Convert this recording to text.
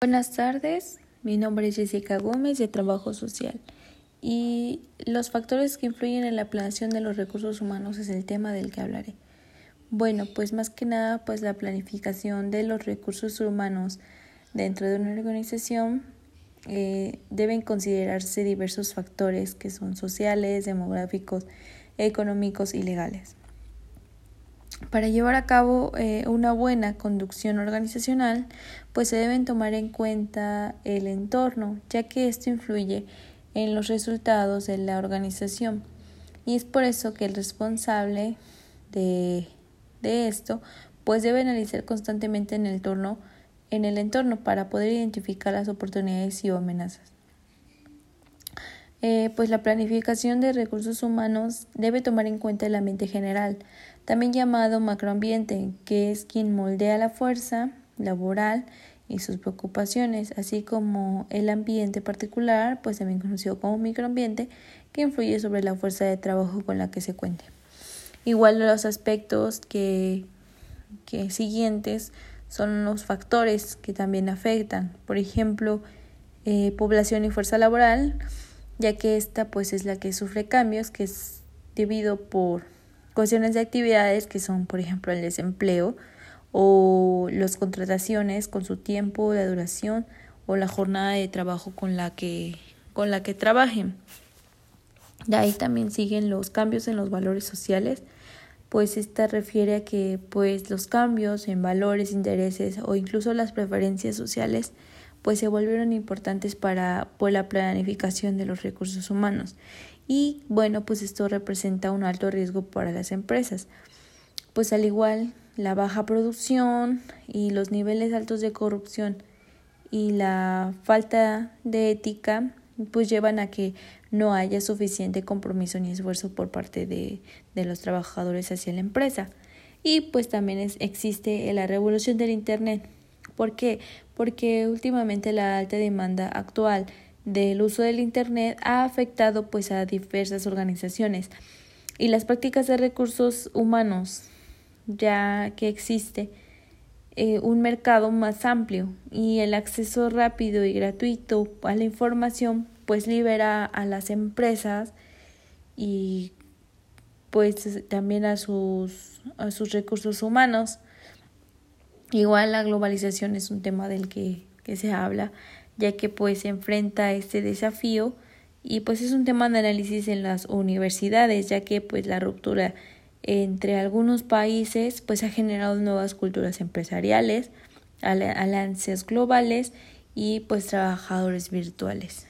Buenas tardes, mi nombre es Jessica Gómez de Trabajo Social y los factores que influyen en la planeación de los recursos humanos es el tema del que hablaré. Bueno, pues más que nada, pues la planificación de los recursos humanos dentro de una organización eh, deben considerarse diversos factores que son sociales, demográficos, económicos y legales. Para llevar a cabo eh, una buena conducción organizacional, pues se deben tomar en cuenta el entorno, ya que esto influye en los resultados de la organización. Y es por eso que el responsable de, de esto, pues debe analizar constantemente en el, entorno, en el entorno para poder identificar las oportunidades y amenazas. Eh, pues la planificación de recursos humanos debe tomar en cuenta el ambiente general, también llamado macroambiente, que es quien moldea la fuerza laboral y sus preocupaciones, así como el ambiente particular, pues también conocido como microambiente, que influye sobre la fuerza de trabajo con la que se cuente. Igual los aspectos que, que siguientes son los factores que también afectan, por ejemplo, eh, población y fuerza laboral, ya que esta pues es la que sufre cambios, que es debido por cuestiones de actividades que son, por ejemplo, el desempleo o las contrataciones con su tiempo, la duración o la jornada de trabajo con la que con la que trabajen. De ahí también siguen los cambios en los valores sociales, pues esta refiere a que pues los cambios en valores, intereses o incluso las preferencias sociales pues se volvieron importantes para pues, la planificación de los recursos humanos. Y bueno, pues esto representa un alto riesgo para las empresas. Pues al igual, la baja producción y los niveles altos de corrupción y la falta de ética pues llevan a que no haya suficiente compromiso ni esfuerzo por parte de, de los trabajadores hacia la empresa. Y pues también existe la revolución del Internet, ¿Por qué? Porque últimamente la alta demanda actual del uso del Internet ha afectado pues a diversas organizaciones y las prácticas de recursos humanos ya que existe eh, un mercado más amplio y el acceso rápido y gratuito a la información pues libera a las empresas y pues también a sus, a sus recursos humanos Igual la globalización es un tema del que, que se habla, ya que pues se enfrenta a este desafío y pues es un tema de análisis en las universidades, ya que pues la ruptura entre algunos países pues ha generado nuevas culturas empresariales, alianzas globales y pues trabajadores virtuales.